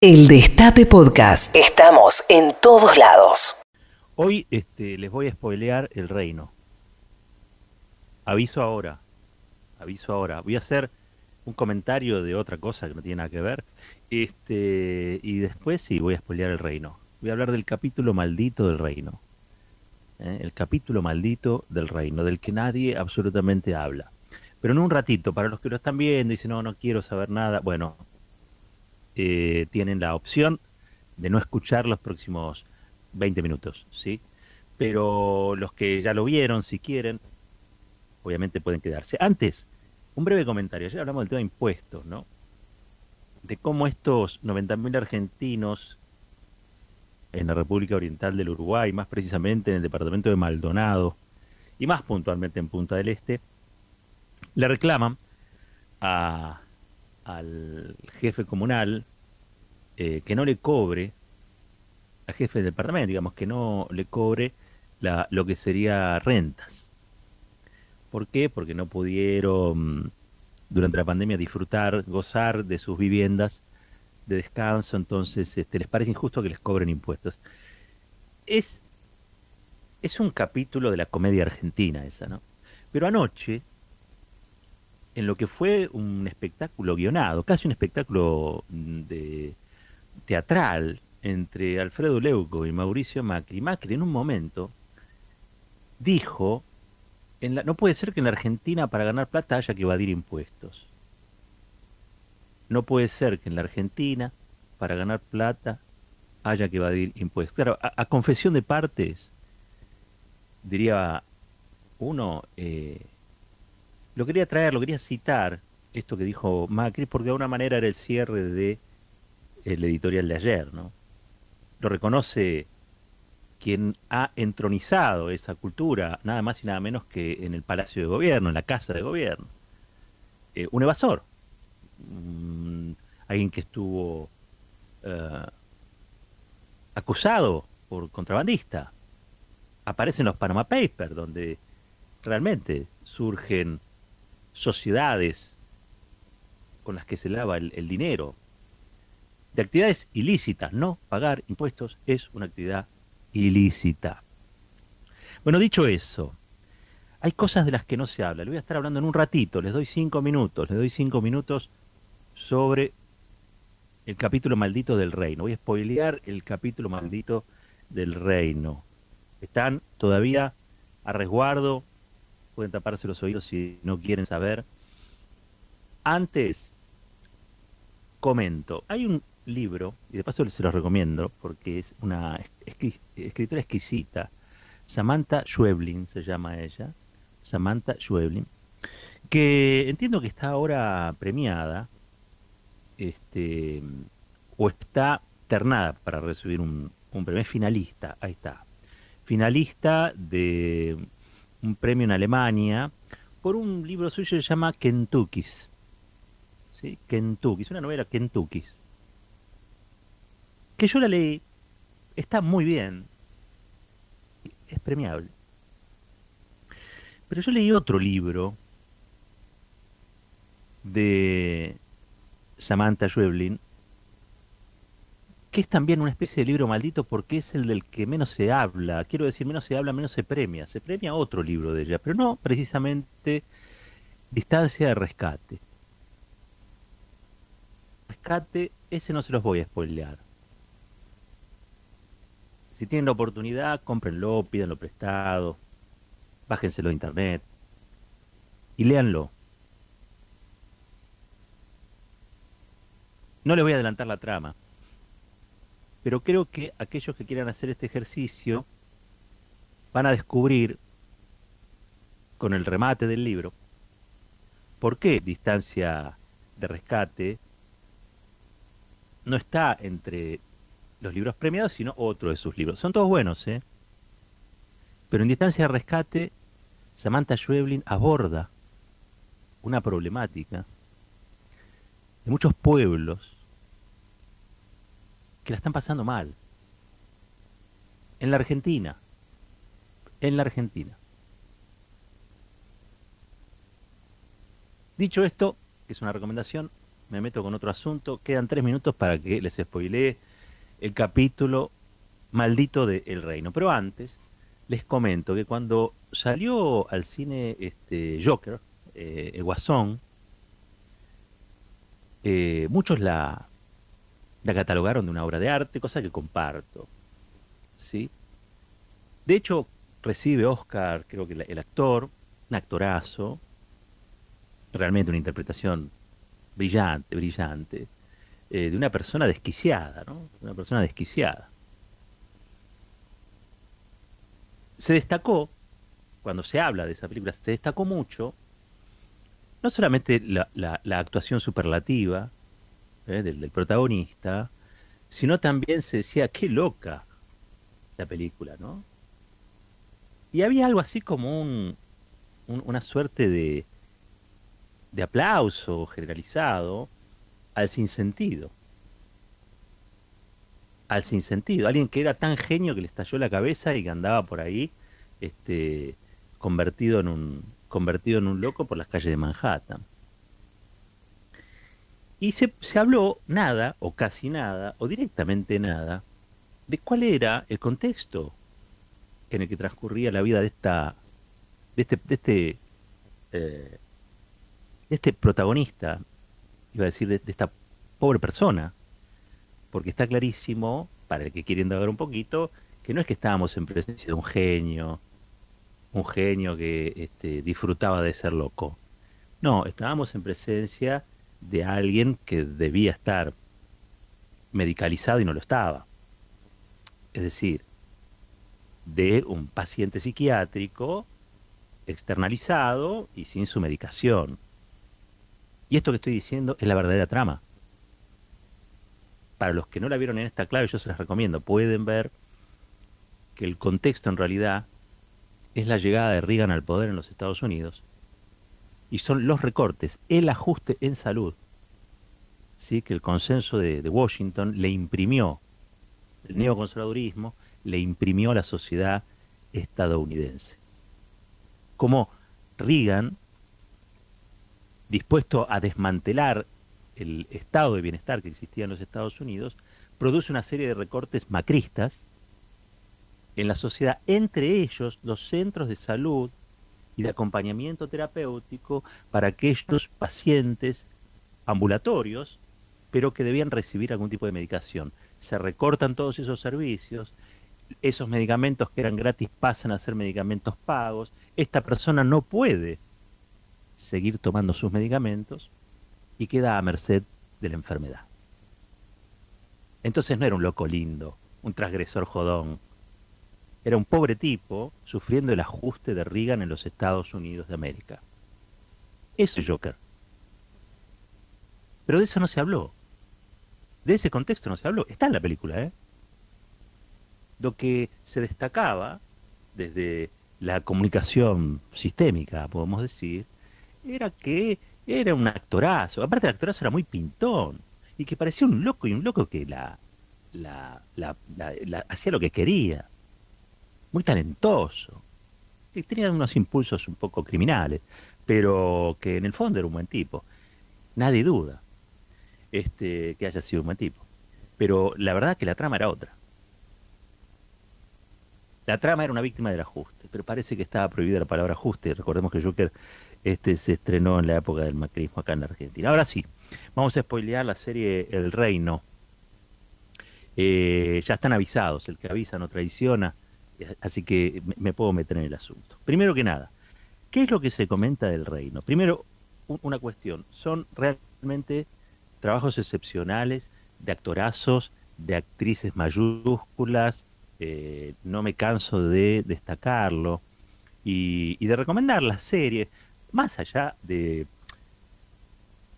El Destape Podcast. Estamos en todos lados. Hoy este, les voy a spoilear el reino. Aviso ahora. Aviso ahora. Voy a hacer un comentario de otra cosa que no tiene nada que ver. Este, y después sí voy a spoilear el reino. Voy a hablar del capítulo maldito del reino. ¿eh? El capítulo maldito del reino, del que nadie absolutamente habla. Pero en un ratito, para los que lo están viendo y dicen, no, no quiero saber nada, bueno, eh, tienen la opción de no escuchar los próximos 20 minutos, ¿sí? Pero los que ya lo vieron, si quieren, obviamente pueden quedarse. Antes, un breve comentario. Ya hablamos del tema de impuestos, ¿no? De cómo estos 90.000 argentinos en la República Oriental del Uruguay, más precisamente en el departamento de Maldonado y más puntualmente en Punta del Este, le reclaman a al jefe comunal eh, que no le cobre, al jefe del departamento, digamos, que no le cobre la, lo que sería rentas. ¿Por qué? Porque no pudieron durante la pandemia disfrutar, gozar de sus viviendas de descanso, entonces este, les parece injusto que les cobren impuestos. Es, es un capítulo de la comedia argentina esa, ¿no? Pero anoche en lo que fue un espectáculo guionado, casi un espectáculo mm, teatral entre Alfredo Leuco y Mauricio Macri. Macri en un momento dijo, no puede ser que en la Argentina para ganar plata haya que evadir impuestos. No puede ser que en la Argentina para ganar plata haya que evadir impuestos. Claro, a, confesión de partes, diría uno, eh, lo quería traer, lo quería citar, esto que dijo Macri, porque de alguna manera era el cierre de el editorial de ayer, ¿no? Lo reconoce quien ha entronizado esa cultura, nada más y nada menos que en el Palacio de Gobierno, en la Casa de Gobierno. Eh, un evasor, alguien que estuvo eh, acusado por contrabandista. Aparece en los Panama Papers, donde realmente surgen sociedades con las que se lava el, dinero, de actividades ilícitas. No pagar impuestos es una actividad ilícita. Bueno, dicho eso, hay cosas de las que no se habla. Le voy a estar hablando en un ratito, les doy cinco minutos, les doy cinco minutos sobre el capítulo maldito del reino. Voy a spoilear el capítulo maldito del reino. Están todavía a resguardo pueden taparse los oídos si no quieren saber. Antes, comento, hay un libro, y de paso se los recomiendo, porque es una escritora exquisita, Samantha Schweblin se llama ella, Samantha Schweblin, que entiendo que está ahora premiada, este, o está ternada para recibir un, un premio, es finalista, ahí está, finalista de un premio en Alemania por un libro suyo que se llama Kentucky's. ¿Sí? Kentucky's, una novela Kentucky's. Que yo la leí, está muy bien, es premiable. Pero yo leí otro libro de Samantha Schweblin que es también una especie de libro maldito porque es el del que menos se habla. Quiero decir, menos se habla, menos se premia. Se premia otro libro de ella, pero no precisamente Distancia de Rescate. Rescate, ese no se los voy a spoilear. Si tienen la oportunidad, cómprenlo, pídanlo prestado, bájenselo de internet y léanlo. No les voy a adelantar la trama pero creo que aquellos que quieran hacer este ejercicio van a descubrir con el remate del libro por qué distancia de rescate no está entre los libros premiados, sino otro de sus libros. Son todos buenos, ¿eh? Pero en distancia de rescate, Samantha Schweblin aborda una problemática de muchos pueblos que la están pasando mal. En la Argentina. En la Argentina. Dicho esto, que es una recomendación, me meto con otro asunto. Quedan tres minutos para que les spoilee el capítulo maldito de El Reino. Pero antes, les comento que cuando salió al cine este Joker, eh, el Guasón, eh, muchos la, la catalogaron de una obra de arte, cosa que comparto. ¿sí? De hecho, recibe Oscar, creo que el actor, un actorazo, realmente una interpretación brillante, brillante, eh, de una persona desquiciada, ¿no? Una persona desquiciada. Se destacó, cuando se habla de esa película, se destacó mucho, no solamente la, actuación superlativa ¿eh? del, protagonista, sino también se decía, qué loca la película, ¿no? Y había algo así como un, una suerte de, de aplauso generalizado al sinsentido. Al sinsentido. Alguien que era tan genio que le estalló la cabeza y que andaba por ahí este, convertido, en un, convertido en un loco por las calles de Manhattan. Y se, se habló nada, o casi nada, o directamente nada, de cuál era el contexto en el que transcurría la vida de esta de este, de este eh, este protagonista, iba a decir, de, esta pobre persona, porque está clarísimo, para el que quiere indagar un poquito, que no es que estábamos en presencia de un genio, un genio que este, disfrutaba de ser loco. No, estábamos en presencia de alguien que debía estar medicalizado y no lo estaba. Es decir, de un paciente psiquiátrico externalizado y sin su medicación. Y esto que estoy diciendo es la verdadera trama. Para los que no la vieron en esta clave, yo se las recomiendo. Pueden ver que el contexto en realidad es la llegada de Reagan al poder en los Estados Unidos y son los recortes, el ajuste en salud, ¿sí? que el consenso de, Washington le imprimió, el neoconservadurismo le imprimió a la sociedad estadounidense. Como Reagan dispuesto a desmantelar el estado de bienestar que existía en los Estados Unidos, produce una serie de recortes macristas en la sociedad, entre ellos los centros de salud y de acompañamiento terapéutico para aquellos pacientes ambulatorios, pero que debían recibir algún tipo de medicación. Se recortan todos esos servicios, esos medicamentos que eran gratis pasan a ser medicamentos pagos, esta persona no puede seguir tomando sus medicamentos y queda a merced de la enfermedad. Entonces no era un loco lindo, un transgresor jodón. Era un pobre tipo sufriendo el ajuste de Reagan en los Estados Unidos de América. Eso es Joker. Pero de eso no se habló. De ese contexto no se habló. Está en la película, ¿eh? Lo que se destacaba desde la comunicación sistémica, podemos decir, era que era un actorazo. Aparte el actorazo era muy pintón y que parecía un loco y un loco que la, la, hacía lo que quería. Muy talentoso. Que tenía unos impulsos un poco criminales, pero que en el fondo era un buen tipo. Nadie duda este, que haya sido un buen tipo. Pero la verdad que la trama era otra. La trama era una víctima del ajuste, pero parece que estaba prohibida la palabra ajuste. Recordemos que Joker este se estrenó en la época del macrismo acá en la Argentina. Ahora sí, vamos a spoilear la serie El Reino. Eh, ya están avisados, el que avisa no traiciona, así que me puedo meter en el asunto. Primero que nada, ¿qué es lo que se comenta del Reino? Primero, una cuestión, son realmente trabajos excepcionales de actorazos, de actrices mayúsculas, eh, no me canso de destacarlo, y, y de recomendar la serie más allá de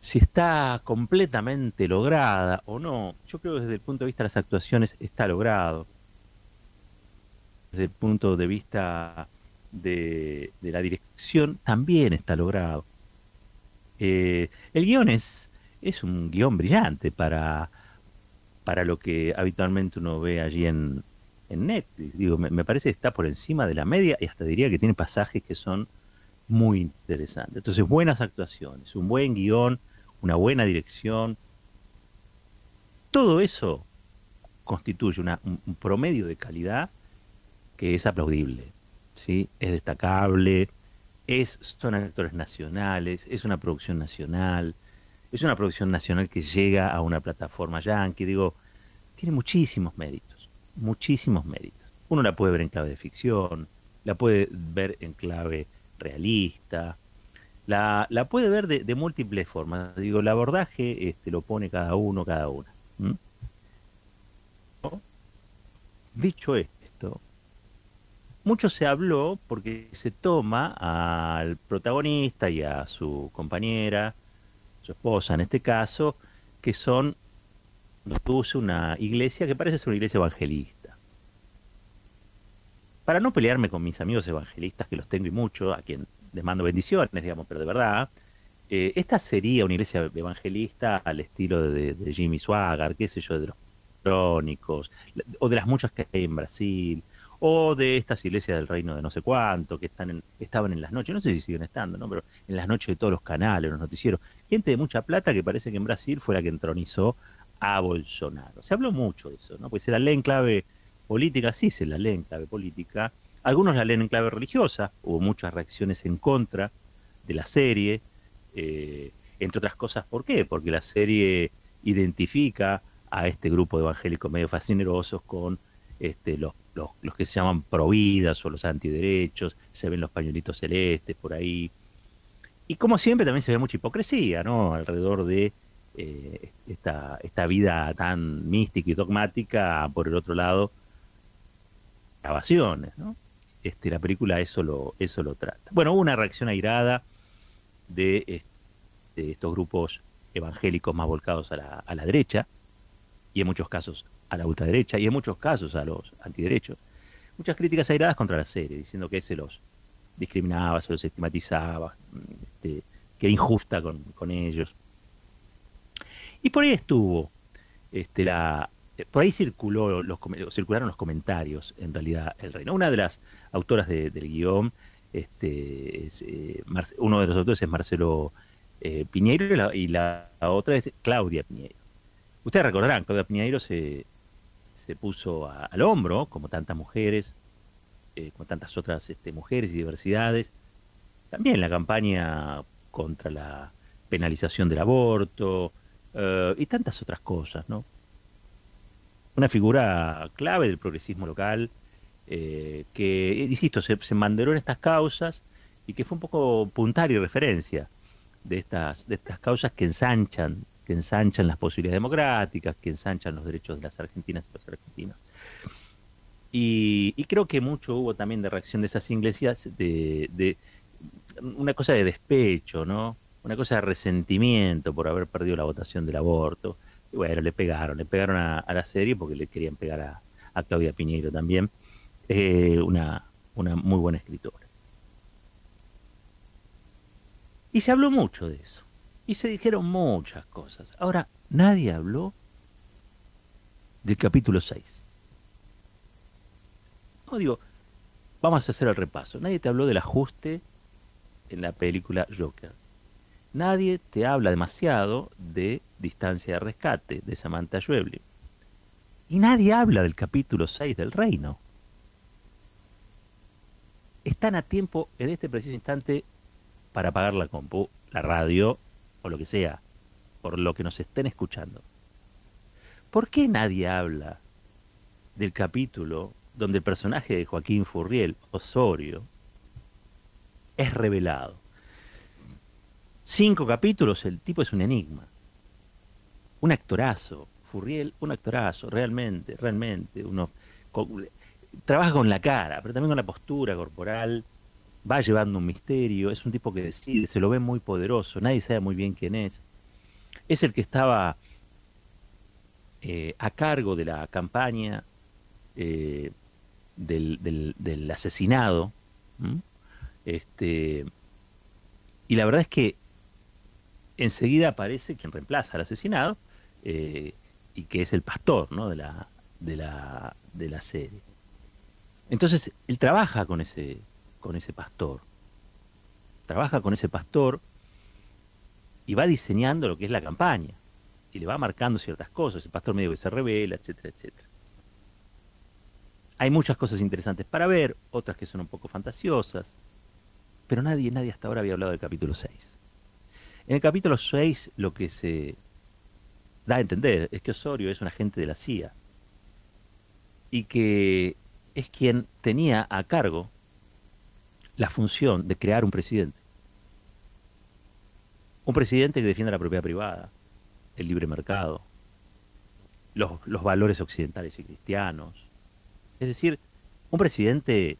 si está completamente lograda o no, yo creo que desde el punto de vista de las actuaciones está logrado. Desde el punto de vista de, la dirección también está logrado. Eh, el guion es, es un guion brillante para, para lo que habitualmente uno ve allí en, Netflix. Digo, me parece que está por encima de la media y hasta diría que tiene pasajes que son muy interesante. Entonces, buenas actuaciones, un buen guion, una buena dirección. Todo eso constituye un, promedio de calidad que es aplaudible, ¿sí? es destacable, es, son actores nacionales, es una producción nacional, es una producción nacional que llega a una plataforma yankee, digo, tiene muchísimos méritos, muchísimos méritos. Uno la puede ver en clave de ficción, la puede ver en clave realista, la, puede ver de, múltiples formas. Digo, el abordaje este, lo pone cada uno, cada una. Dicho esto, mucho se habló porque se toma al protagonista y a su compañera, su esposa en este caso, que son, nos una iglesia que parece ser una iglesia evangelista. Para no pelearme con mis amigos evangelistas, que los tengo y mucho, a quien les mando bendiciones, digamos, pero de verdad, eh, esta sería una iglesia evangelista al estilo de, Jimmy Swaggart, qué sé yo, de los crónicos, o de las muchas que hay en Brasil, o de estas iglesias del reino de no sé cuánto, que están en, estaban en las noches, no sé si siguen estando, ¿no? pero en las noches de todos los canales, los noticieros, gente de mucha plata que parece que en Brasil fue la que entronizó a Bolsonaro. Se habló mucho de eso, ¿no? Pues se la lee en clave política, sí se la lee en clave política, algunos la leen en clave religiosa, hubo muchas reacciones en contra de la serie, eh, entre otras cosas, ¿por qué? Porque la serie identifica a este grupo de evangélicos medio fascinerosos con este, los, los, que se llaman providas o los antiderechos, se ven los pañuelitos celestes por ahí. Y como siempre también se ve mucha hipocresía, ¿no? Alrededor de eh, esta, esta vida tan mística y dogmática, por el otro lado, grabaciones, ¿no? Este, la película eso lo, eso lo trata. Bueno, hubo una reacción airada de, estos grupos evangélicos más volcados a la, a la, derecha, y en muchos casos a la ultraderecha, y en muchos casos a los antiderechos. Muchas críticas airadas contra la serie, diciendo que se los discriminaba, se los estigmatizaba, este, que era injusta con, con ellos. Y por ahí estuvo este, la, eh, por ahí circuló los, circularon los comentarios, en realidad, el reino. Una de las autoras del guion, este, eh, uno de los autores es Marcelo eh, Piñeiro y la, otra es Claudia Piñeiro. Ustedes recordarán, Claudia Piñeiro se, se puso al hombro, como tantas mujeres, como tantas otras este, mujeres y diversidades, también la campaña contra la penalización del aborto y tantas otras cosas, ¿no? una figura clave del progresismo local, eh, que, insisto, se, se en estas causas y que fue un poco puntario y referencia de estas, de estas causas que ensanchan, que ensanchan las posibilidades democráticas, que ensanchan los derechos de las argentinas y los argentinos. Y, creo que mucho hubo también de reacción de esas iglesias, de, una cosa de despecho, ¿no? Una cosa de resentimiento por haber perdido la votación del aborto. Y bueno, le pegaron, le pegaron a, la serie porque le querían pegar a, Claudia Piñeiro también, eh, una muy buena escritora. Y se habló mucho de eso. Y se dijeron muchas cosas. Ahora, nadie habló del capítulo 6. No digo, vamos a hacer el repaso. Nadie te habló del ajuste en la película Joker. Nadie te habla demasiado de Distancia de Rescate, de Samantha Schweblin. Y nadie habla del capítulo 6 del Reino. Están a tiempo en este preciso instante para apagar la compu, la radio o lo que sea, por lo que nos estén escuchando. ¿Por qué nadie habla del capítulo donde el personaje de Joaquín Furriel, Osorio, es revelado? cinco capítulos, el tipo es un enigma. Un actorazo. Furriel, un actorazo, realmente, realmente. Uno trabaja con la cara, pero también con la postura corporal. Va llevando un misterio. Es un tipo que decide, se lo ve muy poderoso. Nadie sabe muy bien quién es. Es el que estaba eh, a cargo de la campaña eh, del, asesinado. Este, y la verdad es que enseguida aparece quien reemplaza al asesinado eh, y que es el pastor ¿no? de, la, de, la, de la serie. Entonces, él trabaja con ese, con ese pastor. Trabaja con ese pastor y va diseñando lo que es la campaña y le va marcando ciertas cosas, el pastor medio que se revela, etcétera, etcétera. Hay muchas cosas interesantes para ver, otras que son un poco fantasiosas, pero nadie, nadie hasta ahora había hablado del capítulo 6. En el capítulo 6 lo que se da a entender es que Osorio es un agente de la CIA y que es quien tenía a cargo la función de crear un presidente. Un presidente que defienda la propiedad privada, el libre mercado, los, los valores occidentales y cristianos. Es decir, un presidente,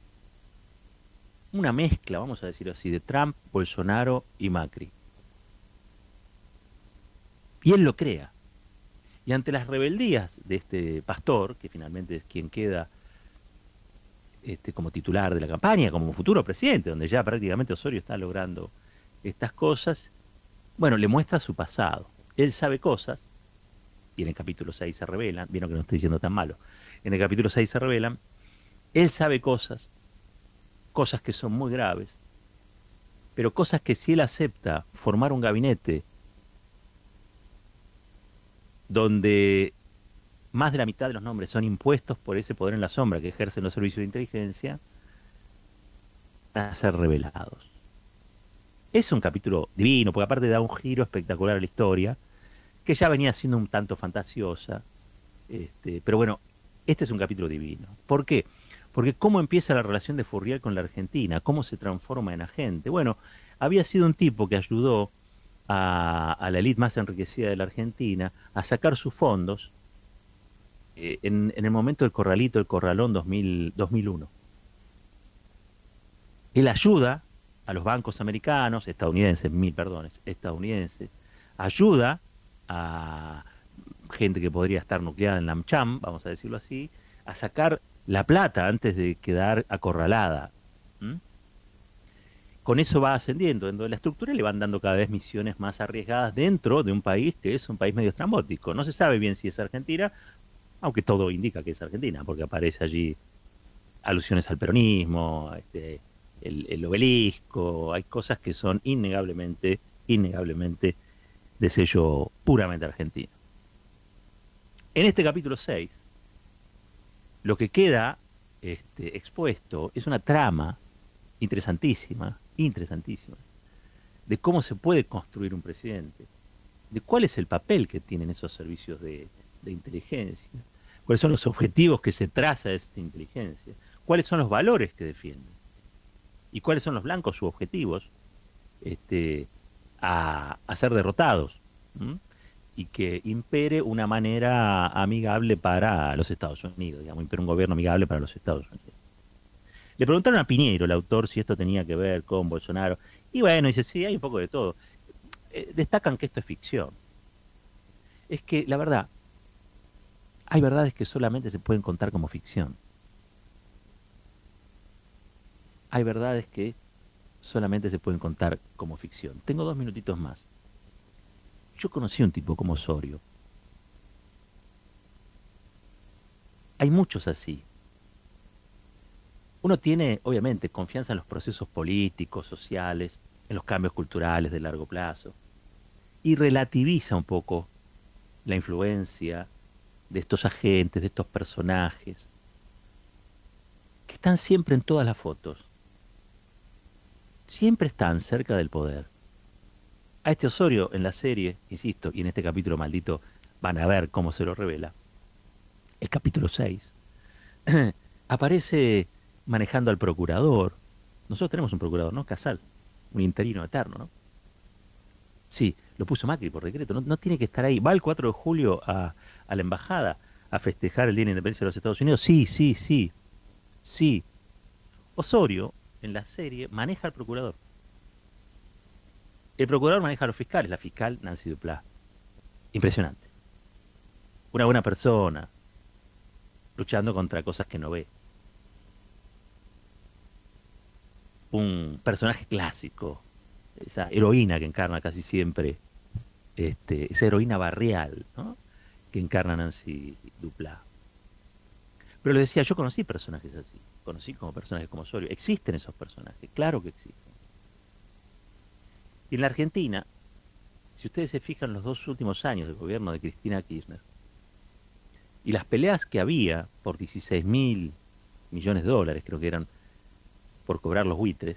una mezcla, vamos a decirlo así, de Trump, Bolsonaro y Macri. Y él lo crea. Y ante las rebeldías de este pastor, que finalmente es quien queda este, como titular de la campaña, como futuro presidente, donde ya prácticamente Osorio está logrando estas cosas, bueno, le muestra su pasado. Él sabe cosas, y en el capítulo 6 se revelan, vieron que no estoy diciendo tan malo, en el capítulo 6 se revelan, él sabe cosas, cosas que son muy graves, pero cosas que si él acepta formar un gabinete donde más de la mitad de los nombres son impuestos por ese poder en la sombra que ejercen los servicios de inteligencia, a ser revelados. Es un capítulo divino, porque aparte da un giro espectacular a la historia, que ya venía siendo un tanto fantasiosa, este, pero bueno, este es un capítulo divino. ¿Por qué? Porque cómo empieza la relación de Fourier con la Argentina, cómo se transforma en agente. Bueno, había sido un tipo que ayudó a, la élite más enriquecida de la Argentina a sacar sus fondos eh, en, el momento del corralito, el corralón 2001. Él ayuda a los bancos americanos, estadounidenses, mil perdones, estadounidenses, ayuda a gente que podría estar nucleada en la AmCham, vamos a decirlo así, a sacar la plata antes de quedar acorralada con eso va ascendiendo dentro de la estructura y le van dando cada vez misiones más arriesgadas dentro de un país que es un país medio estrambótico. No se sabe bien si es Argentina, aunque todo indica que es Argentina, porque aparece allí alusiones al peronismo, este, el, obelisco, hay cosas que son innegablemente, innegablemente de sello puramente argentino. En este capítulo 6, lo que queda este, expuesto es una trama interesantísima interesantísima, de cómo se puede construir un presidente, de cuál es el papel que tienen esos servicios de, inteligencia, cuáles son los objetivos que se traza de esa inteligencia, cuáles son los valores que defienden y cuáles son los blancos u objetivos este, a, ser derrotados y que impere una manera amigable para los Estados Unidos, digamos, impere un gobierno amigable para los Estados Unidos. Le preguntaron a Piñero, el autor, si esto tenía que ver con Bolsonaro. Y bueno, dice, sí, hay un poco de todo. Eh, destacan que esto es ficción. Es que, la verdad, hay verdades que solamente se pueden contar como ficción. Hay verdades que solamente se pueden contar como ficción. Tengo dos minutitos más. Yo conocí a un tipo como Osorio. Hay muchos así. Uno tiene, obviamente, confianza en los procesos políticos, sociales, en los cambios culturales de largo plazo, y relativiza un poco la influencia de estos agentes, de estos personajes, que están siempre en todas las fotos, siempre están cerca del poder. A este Osorio en la serie, insisto, y en este capítulo maldito van a ver cómo se lo revela, el capítulo 6, aparece manejando al procurador. Nosotros tenemos un procurador, ¿no? Casal, un interino eterno, ¿no? Sí, lo puso Macri por decreto, no, tiene que estar ahí. Va el 4 de julio a, la embajada a festejar el Día de la Independencia de los Estados Unidos. Sí, sí, sí, sí. Osorio, en la serie, maneja al procurador. El procurador maneja a los fiscales, la fiscal Nancy Duplá. Impresionante. Una buena persona, luchando contra cosas que no ve. un personaje clásico, esa heroína que encarna casi siempre, este, esa heroína barrial que encarna Nancy Dupla. Pero le decía, yo conocí personajes así, conocí como personajes como Osorio. Existen esos personajes, claro que existen. Y en la Argentina si ustedes se fijan los dos últimos años del gobierno de Cristina Kirchner, y las peleas que había por 16 mil millones de dólares, creo que eran, por cobrar los buitres,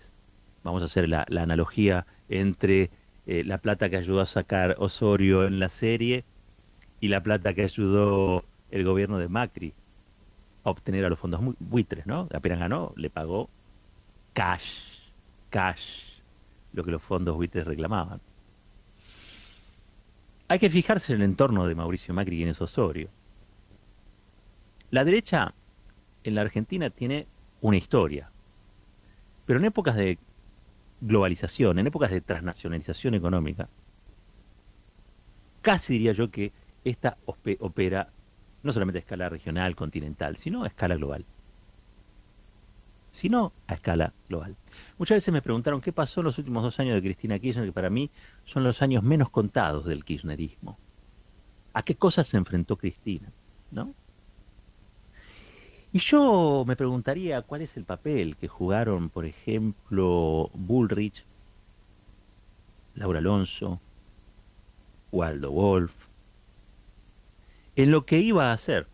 vamos a hacer la, analogía entre eh, la plata que ayudó a sacar Osorio en la serie y la plata que ayudó el gobierno de Macri a obtener a los fondos buitres, ¿no? Apenas ganó, le pagó cash, cash, lo que los fondos buitres reclamaban. Hay que fijarse en el entorno de Mauricio Macri y en Osorio. La derecha en la Argentina tiene una historia, pero en épocas de globalización, en épocas de transnacionalización económica, casi diría yo que esta opera no solamente a escala regional, continental, sino a escala global. Sino a escala global. Muchas veces me preguntaron qué pasó en los últimos dos años de Cristina Kirchner, que para mí son los años menos contados del kirchnerismo. ¿A qué cosas se enfrentó Cristina? ¿No? Y yo me preguntaría cuál es el papel que jugaron, por ejemplo, Bullrich, Laura Alonso, Waldo Wolf, en lo que iba a ser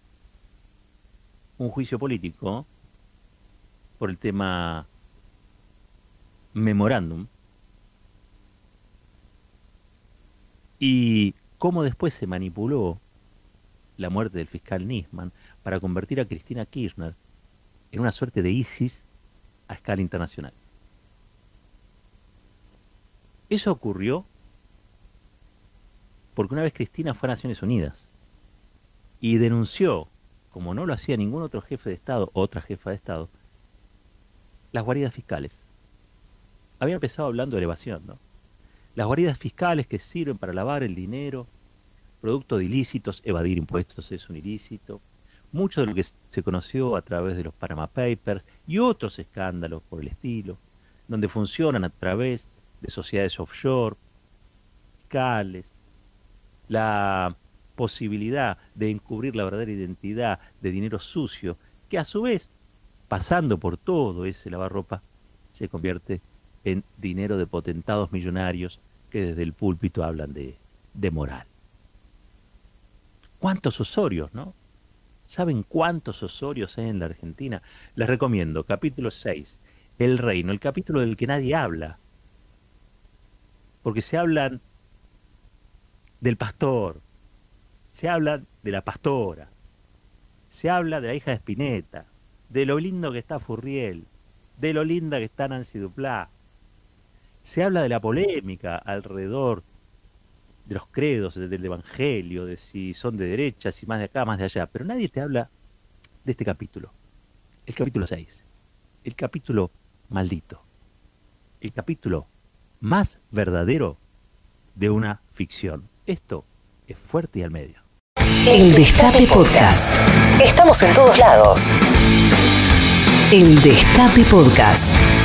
un juicio político por el tema memorándum y cómo después se manipuló la muerte del fiscal Nisman para convertir a Cristina Kirchner en una suerte de ISIS a escala internacional. Eso ocurrió porque una vez Cristina fue a Naciones Unidas y denunció, como no lo hacía ningún otro jefe de Estado, otra jefa de Estado, las guaridas fiscales. Había empezado hablando de elevación, ¿no? Las guaridas fiscales que sirven para lavar el dinero, producto de ilícitos, evadir impuestos es un ilícito. Mucho de lo que se conoció a través de los Panama Papers y otros escándalos por el estilo, donde funcionan a través de sociedades offshore, fiscales, la posibilidad de encubrir la verdadera identidad de dinero sucio, que a su vez, pasando por todo ese lavarropa, se convierte en dinero de potentados millonarios que desde el púlpito hablan de, de moral. ¿Cuántos osorios, no? ¿Saben cuántos osorios hay en la Argentina? Les recomiendo, capítulo 6, El Reino, el capítulo del que nadie habla. Porque se hablan del pastor, se habla de la pastora, se habla de la hija de Spinetta, de lo lindo que está Furriel, de lo linda que está Nancy Duplá. Se habla de la polémica alrededor de los credos, del evangelio, de si son de derecha, si más de acá, más de allá, pero nadie te habla de este capítulo. El capítulo 6. El capítulo maldito. El capítulo más verdadero de una ficción. Esto es fuerte y al medio. El Destape Podcast. Estamos en todos lados. El Destape Podcast.